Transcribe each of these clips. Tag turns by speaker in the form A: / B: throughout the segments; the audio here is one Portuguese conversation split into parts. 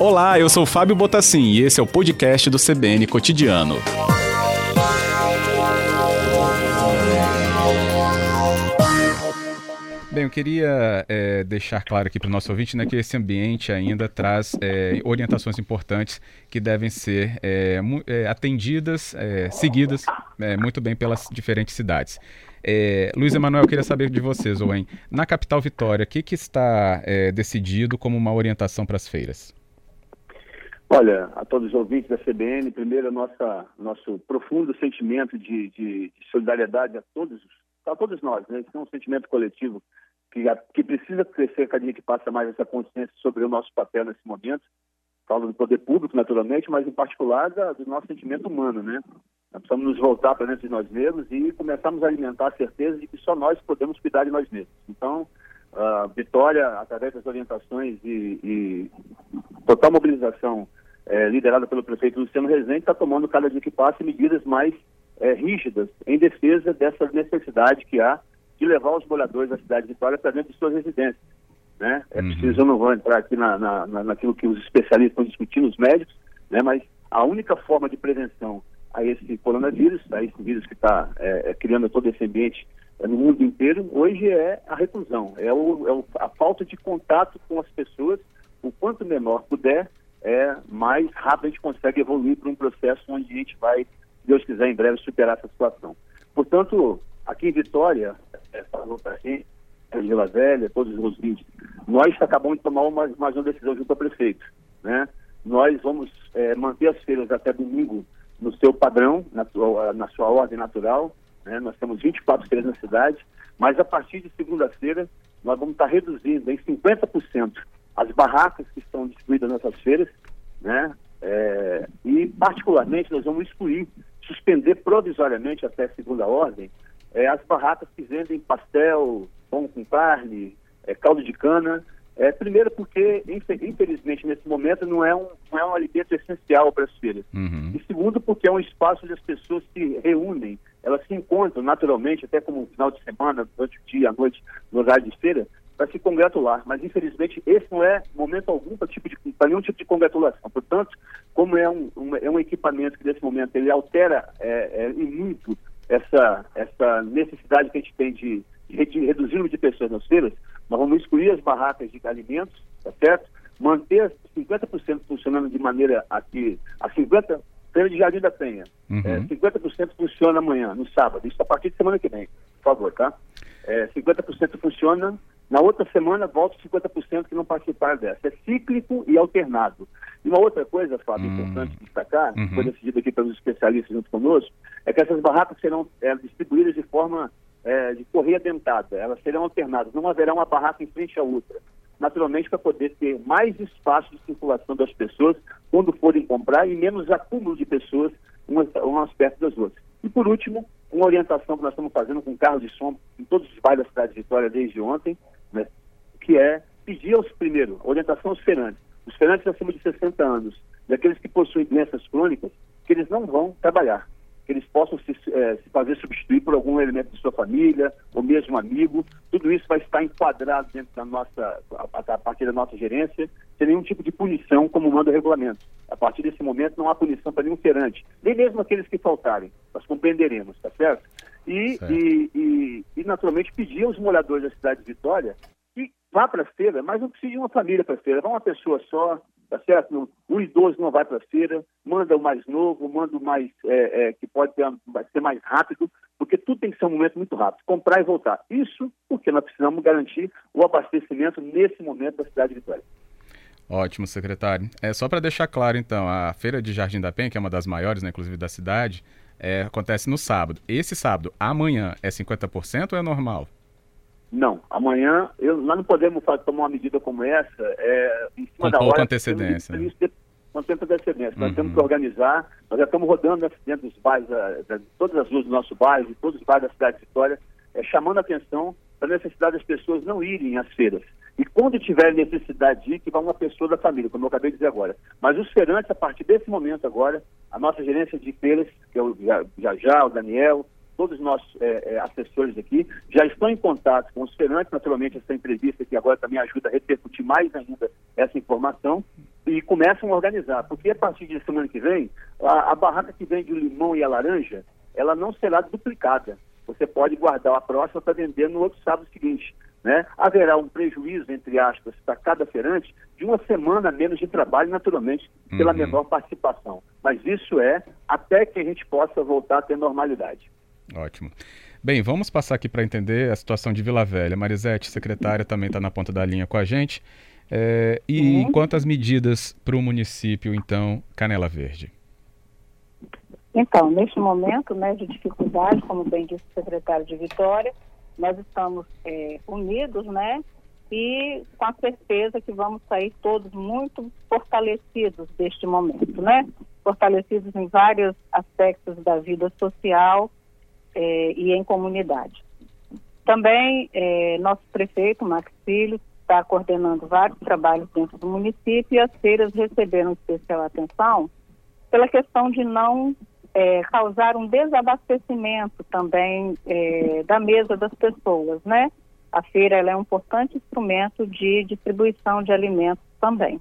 A: Olá, eu sou Fábio Botassin e esse é o podcast do CBN Cotidiano. Bem, eu queria é, deixar claro aqui para o nosso ouvinte né, que esse ambiente ainda traz é, orientações importantes que devem ser é, atendidas, seguidas muito bem pelas diferentes cidades. Luiz Emanuel, queria saber de vocês, Owen, na capital Vitória, o que, que está decidido como uma orientação para as feiras?
B: Olha, a todos os ouvintes da CBN, primeiro, nossa, nosso profundo sentimento de, de, de solidariedade a todos os a todos nós, né? Isso é um sentimento coletivo que, que precisa crescer cada dia que passa mais essa consciência sobre o nosso papel nesse momento. Falo do poder público, naturalmente, mas em particular da, do nosso sentimento humano, né? Nós precisamos nos voltar para dentro de nós mesmos e começarmos a alimentar a certeza de que só nós podemos cuidar de nós mesmos. Então, a Vitória, através das orientações e, e total mobilização é, liderada pelo prefeito Luciano Rezende, está tomando cada dia que passa medidas mais é, rígidas em defesa dessa necessidade que há de levar os moradores da cidade de Vitória para dentro de suas residências. Né? É uhum. preciso, eu não vou entrar aqui na, na, naquilo que os especialistas estão discutindo, os médicos, né? mas a única forma de prevenção a esse coronavírus, a esse vírus que está é, é, criando todo esse ambiente é, no mundo inteiro, hoje é a reclusão, é, o, é o, a falta de contato com as pessoas, o quanto menor puder, é mais rápido a gente consegue evoluir para um processo onde a gente vai Deus quiser, em breve superar essa situação. Portanto, aqui em Vitória, é, falou para a gente, Vila Velha, todos os ouvintes, nós acabamos de tomar uma, mais uma decisão junto ao prefeito. Né? Nós vamos é, manter as feiras até domingo no seu padrão, na, na sua ordem natural. Né? Nós temos 24 feiras na cidade, mas a partir de segunda-feira nós vamos estar reduzindo em 50% as barracas que estão distribuídas nessas feiras, né? É, e particularmente nós vamos excluir suspender provisoriamente até segunda ordem é, as barracas que vendem pastel, pão com carne, é, caldo de cana. É, primeiro porque, infelizmente, nesse momento não é um, não é um alimento essencial para as feiras. Uhum. E segundo porque é um espaço onde as pessoas se reúnem, elas se encontram naturalmente, até como um final de semana, durante o dia, à noite, no horário de feira, para se congratular. Mas, infelizmente, esse não é momento algum para tipo nenhum tipo de congratulação. Portanto, como é um, um, é um equipamento que, nesse momento, ele altera é, é, muito essa, essa necessidade que a gente tem de reduzir o número de pessoas nas feiras, nós vamos excluir as barracas de alimentos, tá certo? Manter 50% funcionando de maneira a que a 50% Feira de Jardim da Penha, uhum. é, 50% funciona amanhã, no sábado, isso a partir de semana que vem, por favor, tá? É, 50% funciona na outra semana, volta 50% que não participaram dessa. É cíclico e alternado. E uma outra coisa, Fábio, hum. importante destacar, uhum. foi decidido aqui pelos especialistas junto conosco, é que essas barracas serão é, distribuídas de forma é, de correia dentada. Elas serão alternadas. Não haverá uma barraca em frente à outra. Naturalmente, para poder ter mais espaço de circulação das pessoas quando forem comprar e menos acúmulo de pessoas umas, umas perto das outras. E, por último, uma orientação que nós estamos fazendo com carros de som em todos os bairros da cidade de Vitória desde ontem, né, que é pedir aos, primeiro, orientação aos feirantes, os feirantes acima de 60 anos, daqueles que possuem doenças crônicas, que eles não vão trabalhar, que eles possam se, é, se fazer substituir por algum elemento de sua família, ou mesmo amigo, tudo isso vai estar enquadrado dentro da nossa, a, a partir da nossa gerência, sem nenhum tipo de punição, como manda o regulamento. A partir desse momento não há punição para nenhum feirante, nem mesmo aqueles que faltarem, nós compreenderemos, tá certo? E, certo. e, e, e, naturalmente, pedir aos moradores da cidade de Vitória que vá para a feira, mas não precisa de uma família para a feira, vá uma pessoa só, tá certo? O idoso não vai para a feira, manda o mais novo, manda o mais é, é, que pode ter, ser mais rápido, porque tudo tem que ser um momento muito rápido, comprar e voltar. Isso porque nós precisamos garantir o abastecimento nesse momento da cidade de Vitória.
A: Ótimo, secretário. É só para deixar claro, então, a feira de Jardim da Penha, que é uma das maiores, né, inclusive da cidade, é, acontece no sábado. Esse sábado, amanhã, é 50% ou é normal?
B: Não, amanhã eu, nós não podemos fazer, tomar uma medida como essa é, em cima
A: com
B: da
A: pouca hora. antecedência.
B: Temos, né? com tempo de antecedência. Uhum. Nós temos que organizar, nós já estamos rodando dentro dos bairros, de todas as ruas do nosso bairro, de todos os bairros da cidade de Vitória, é, chamando a atenção para a necessidade das pessoas não irem às feiras. E quando tiver necessidade de ir, que vá uma pessoa da família, como eu acabei de dizer agora. Mas os feirantes, a partir desse momento agora, a nossa gerência de feiras, que é o já, já o Daniel, todos os nossos é, é, assessores aqui já estão em contato com os feirantes, naturalmente essa entrevista aqui agora também ajuda a repercutir mais ainda essa informação e começam a organizar, porque a partir de semana que vem, a, a barraca que vende o limão e a laranja, ela não será duplicada. Você pode guardar a próxima para vender no outro sábado seguinte. Né? Haverá um prejuízo, entre aspas, para cada feirante de uma semana menos de trabalho, naturalmente, pela uhum. menor participação. Mas isso é até que a gente possa voltar a ter normalidade.
A: Ótimo. Bem, vamos passar aqui para entender a situação de Vila Velha. Marisete, secretária, também está na ponta da linha com a gente. É, e uhum. quantas medidas para o município, então, Canela Verde?
C: Então, neste momento né, de dificuldade, como bem disse o secretário de Vitória, nós estamos é, unidos, né? E com a certeza que vamos sair todos muito fortalecidos deste momento, né? Fortalecidos em vários aspectos da vida social é, e em comunidade. Também é, nosso prefeito, Max Filho, está coordenando vários trabalhos dentro do município e as feiras receberam especial atenção pela questão de não é, causar um desabastecimento também da mesa das pessoas, né? A feira é um importante instrumento de distribuição de alimentos também.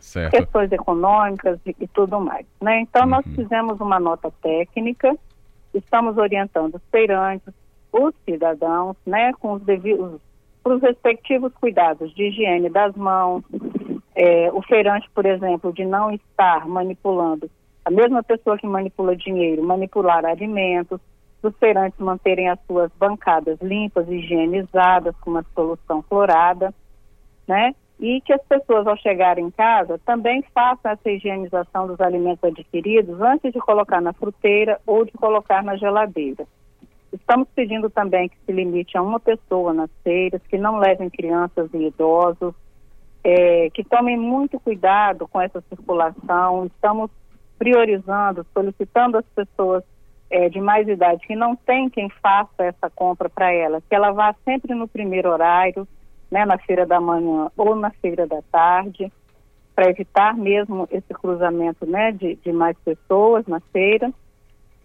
C: Certo. Questões econômicas e, e tudo mais, né? Então, uhum. nós fizemos uma nota técnica, estamos orientando os feirantes, os cidadãos, né, com os devidos, os respectivos cuidados de higiene das mãos, é, o feirante, por exemplo, de não estar manipulando a mesma pessoa que manipula dinheiro, manipular alimentos, os feirantes manterem as suas bancadas limpas, higienizadas, com uma solução clorada, né? E que as pessoas, ao chegarem em casa, também façam essa higienização dos alimentos adquiridos antes de colocar na fruteira ou de colocar na geladeira. Estamos pedindo também que se limite a uma pessoa nas feiras, que não levem crianças e idosos, é, que tomem muito cuidado com essa circulação. Estamos priorizando, solicitando às pessoas é, de mais idade que não tem quem faça essa compra para ela, que ela vá sempre no primeiro horário, né, na feira da manhã ou na feira da tarde, para evitar mesmo esse cruzamento né, de, de mais pessoas na feira.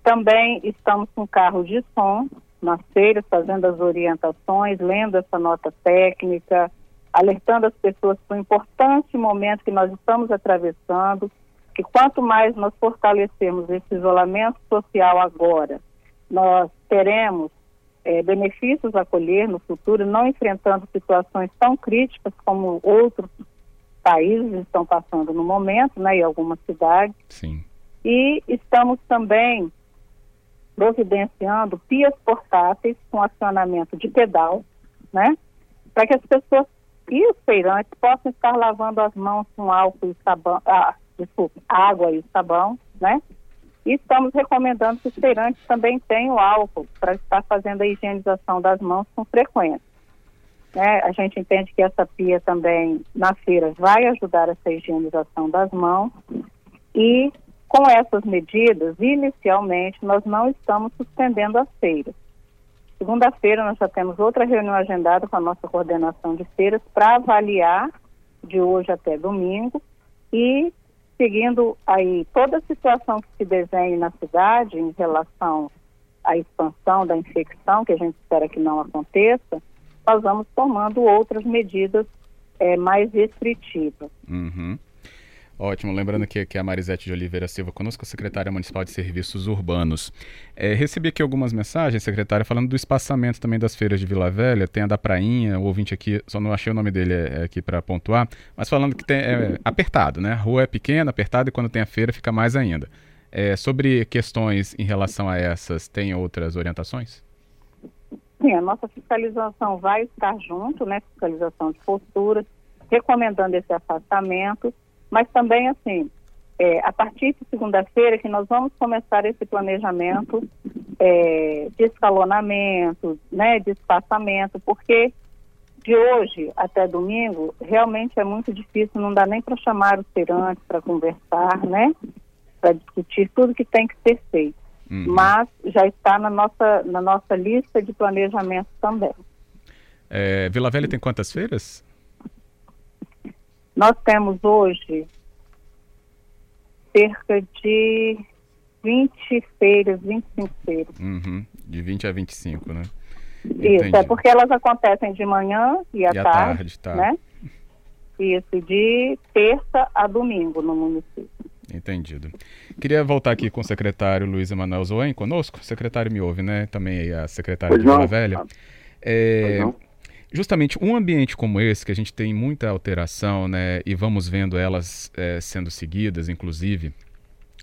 C: Também estamos com carro de som nas feiras, fazendo as orientações, lendo essa nota técnica, alertando as pessoas para o importante momento que nós estamos atravessando, que quanto mais nós fortalecermos esse isolamento social agora, nós teremos é, benefícios a colher no futuro, não enfrentando situações tão críticas como outros países estão passando no momento, né, em algumas cidades.
A: Sim.
C: E estamos também providenciando pias portáteis com acionamento de pedal, né, para que as pessoas e os feirantes possam estar lavando as mãos com álcool e sabão, ah, desculpe, água e sabão, né? E estamos recomendando que os feirantes também tenham álcool para estar fazendo a higienização das mãos com frequência. Né? A gente entende que essa pia também na feira vai ajudar essa higienização das mãos e com essas medidas, inicialmente, nós não estamos suspendendo as feiras. Segunda-feira nós já temos outra reunião agendada com a nossa coordenação de feiras para avaliar de hoje até domingo e seguindo aí toda a situação que se desenhe na cidade em relação à expansão da infecção, que a gente espera que não aconteça, nós vamos tomando outras medidas é, mais restritivas.
A: Uhum. Ótimo, lembrando que, que é a Marisete de Oliveira Silva conosco, secretária municipal de serviços urbanos. É, recebi aqui algumas mensagens, secretária, falando do espaçamento também das feiras de Vila Velha, tem a da Prainha, o ouvinte aqui, só não achei o nome dele é, aqui para pontuar, mas falando que tem, é apertado, né? A rua é pequena, apertada e quando tem a feira fica mais ainda. É, sobre questões em relação a essas, tem outras orientações?
C: Sim, a nossa fiscalização vai estar junto, né? Fiscalização de posturas, recomendando esse afastamento mas também, assim, é, a partir de segunda-feira que nós vamos começar esse planejamento é, de escalonamento, né, de espaçamento, porque de hoje até domingo realmente é muito difícil, não dá nem para chamar os feirantes para conversar, né, para discutir tudo que tem que ser feito. Uhum. Mas já está na nossa, na nossa lista de planejamento também.
A: É, Vila Velha tem quantas feiras?
C: Nós temos hoje cerca de 20 feiras, 25 feiras.
A: Uhum. De 20 a 25, né?
C: Isso, é porque elas acontecem de manhã e à
A: e
C: tarde,
A: tarde tá.
C: né? Isso, de terça a domingo no município.
A: Entendido. Queria voltar aqui com o secretário Luiz Emanuel Zoen conosco. O secretário me ouve, né? Também aí a secretária
B: Pois
A: de Vila. Velha.
B: Pois
A: É. justamente um ambiente como esse, que a gente tem muita alteração, né? E vamos vendo elas é, sendo seguidas, inclusive,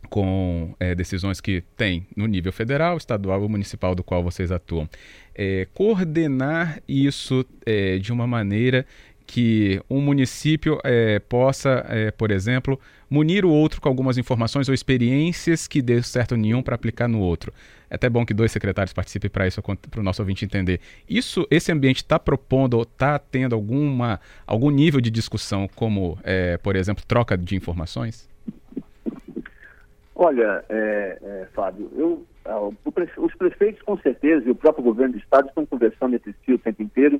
A: com é, decisões que tem no nível federal, estadual e municipal do qual vocês atuam. É, coordenar isso é, de uma maneira que um município é, possa, é, por exemplo, munir o outro com algumas informações ou experiências que dê certo nenhum para aplicar no outro. É até bom que dois secretários participem para isso, para o nosso ouvinte entender. Isso, esse ambiente está propondo ou está tendo alguma, algum nível de discussão, como, é, por exemplo, troca de informações?
B: Olha, é, é, Fábio, eu, prefe- os prefeitos com certeza e o próprio governo do estado estão conversando entre si o tempo inteiro.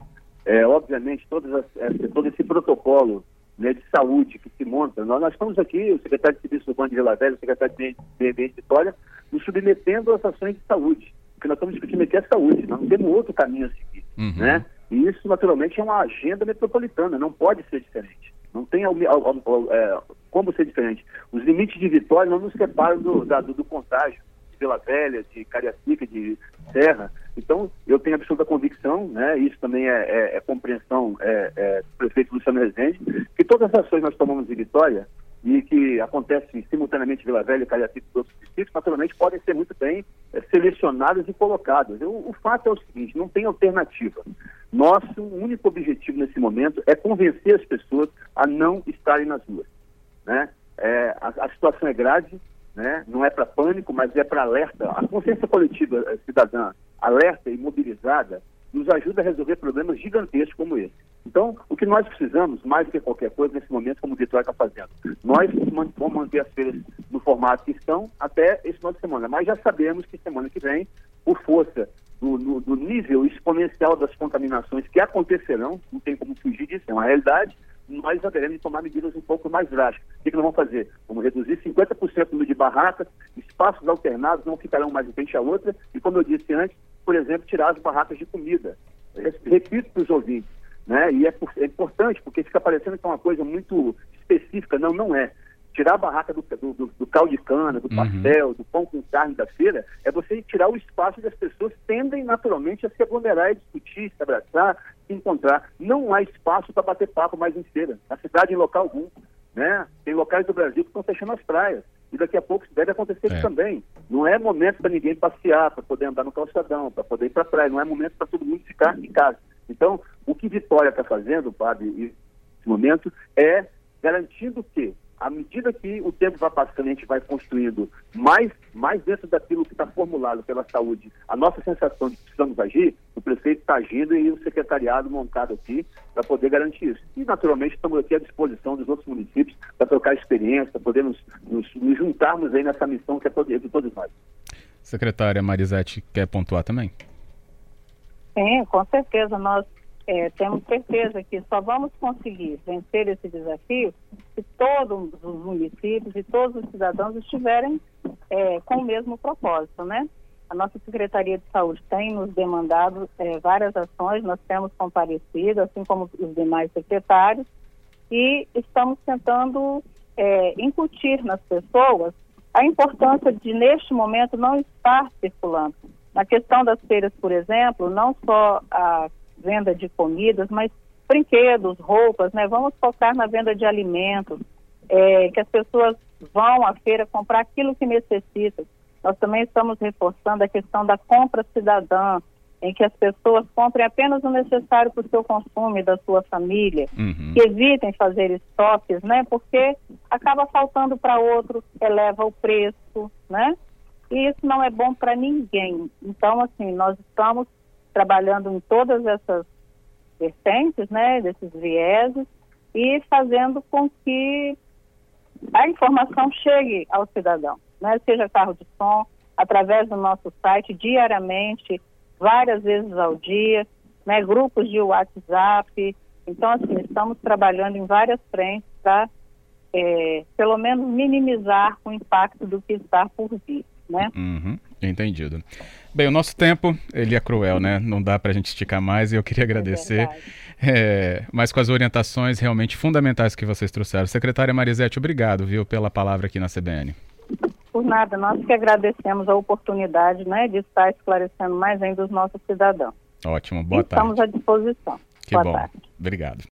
B: Obviamente, todas as- essa- todo esse protocolo né, de saúde que se monta, nós, nós estamos aqui, o secretário de Serviço Urbano de Vila Velha, o secretário de Meio Ambiente de Vitória, nos submetendo às ações de saúde. O que nós estamos discutindo aqui é saúde, nós não temos outro caminho a seguir.
A: Uhum.
B: Né? E isso, naturalmente, é uma agenda metropolitana, não pode ser diferente. Não tem al- al- al- é, como ser diferente. Os limites de Vitória não nos separam do, da- do, do contágio de Vila Velha, de Cariacica, de Serra. Então, eu tenho absoluta convicção, né, isso também é, é- é compreensão é, é, do prefeito Luciano Rezende, que todas as ações nós tomamos em Vitória e que acontecem simultaneamente em Vila Velha, Cariacica e outros distritos, naturalmente podem ser muito bem eh, selecionadas e colocadas. O fato é o seguinte, não tem alternativa. Nosso único objetivo nesse momento é convencer as pessoas a não estarem nas ruas. Né? É, a, a situação é grave, né? não é para pânico, mas é para alerta. A consciência coletiva eh, cidadã alerta e mobilizada nos ajuda a resolver problemas gigantescos como esse. Então, o que nós precisamos, mais do que qualquer coisa, nesse momento, como o Vitória está fazendo, nós vamos manter as feiras no formato que estão até esse final de semana, mas já sabemos que semana que vem, por força do- do nível exponencial das contaminações que acontecerão, não tem como fugir disso, é uma realidade, nós haveremos tomar medidas um pouco mais drásticas. O que, que nós vamos fazer? Vamos reduzir 50% do número de barracas, espaços alternados não ficarão mais de frente a outra, e como eu disse antes, por exemplo, tirar as barracas de comida. Repito para os ouvintes, né? e é, é importante, porque fica parecendo que é uma coisa muito específica. Não, não é. Tirar a barraca do, do, do- do caldo de cana, do
A: Uhum.
B: pastel, do pão com carne da feira, é você tirar o espaço e as pessoas tendem naturalmente a se aglomerar e discutir, se abraçar, se encontrar. Não há espaço para bater papo mais em feira. Na cidade, em local algum. Né? Tem locais do Brasil que estão fechando as praias. E daqui a pouco deve acontecer
A: É.
B: isso também. Não é momento para ninguém passear, para poder andar no calçadão, para poder ir para a praia. Não é momento para todo mundo ficar em casa. Então, o que Vitória está fazendo, Padre, nesse momento, é garantindo que, à medida que o tempo vai passando, a gente vai construindo mais, mais dentro daquilo que está formulado pela saúde, a nossa sensação de que precisamos agir, o prefeito está agindo e o secretariado montado aqui para poder garantir isso. E, naturalmente, estamos aqui à disposição dos outros municípios para trocar experiência, para poder nos, nos- nos juntarmos aí nessa missão que é todo- de todos nós.
A: Secretária Marisete quer pontuar também?
C: Sim, com certeza. Nós é, temos certeza que só vamos conseguir vencer esse desafio se todos os municípios e todos os cidadãos estiverem é, com o mesmo propósito, né? A nossa Secretaria de Saúde tem nos demandado é, várias ações, nós temos comparecido, assim como os demais secretários, e estamos tentando é, incutir nas pessoas a importância de, neste momento, não estar circulando. Na questão das feiras, por exemplo, não só a venda de comidas, mas brinquedos, roupas, né? Vamos focar na venda de alimentos, é, que as pessoas vão à feira comprar aquilo que necessitam. Nós também estamos reforçando a questão da compra cidadã, em que as pessoas comprem apenas o necessário para o seu consumo e da sua família
A: Uhum.
C: que evitem fazer estoques, né? Porque acaba faltando para outro, eleva o preço, né? E isso não é bom para ninguém. Então, assim, nós estamos trabalhando em todas essas vertentes, né? Desses vieses e fazendo com que a informação chegue ao cidadão, né? Seja carro de som, através do nosso site, diariamente, várias vezes ao dia, né? Grupos de WhatsApp. Então, assim, estamos trabalhando em várias frentes para, pelo menos, minimizar o impacto do que está por vir. né?
A: Uhum, entendido. Bem, o nosso tempo, ele é cruel, né? Não dá para a gente esticar mais e eu queria agradecer. É, mas com as orientações realmente fundamentais que vocês trouxeram. Secretária Marisete, obrigado, viu, pela palavra aqui na CBN.
C: Por nada, nós que agradecemos a oportunidade né, de estar esclarecendo mais ainda os nossos cidadãos.
A: Ótimo, boa
C: Estamos
A: tarde.
C: Estamos à disposição.
A: Que
C: boa
A: bom.
C: Tarde.
A: Obrigado.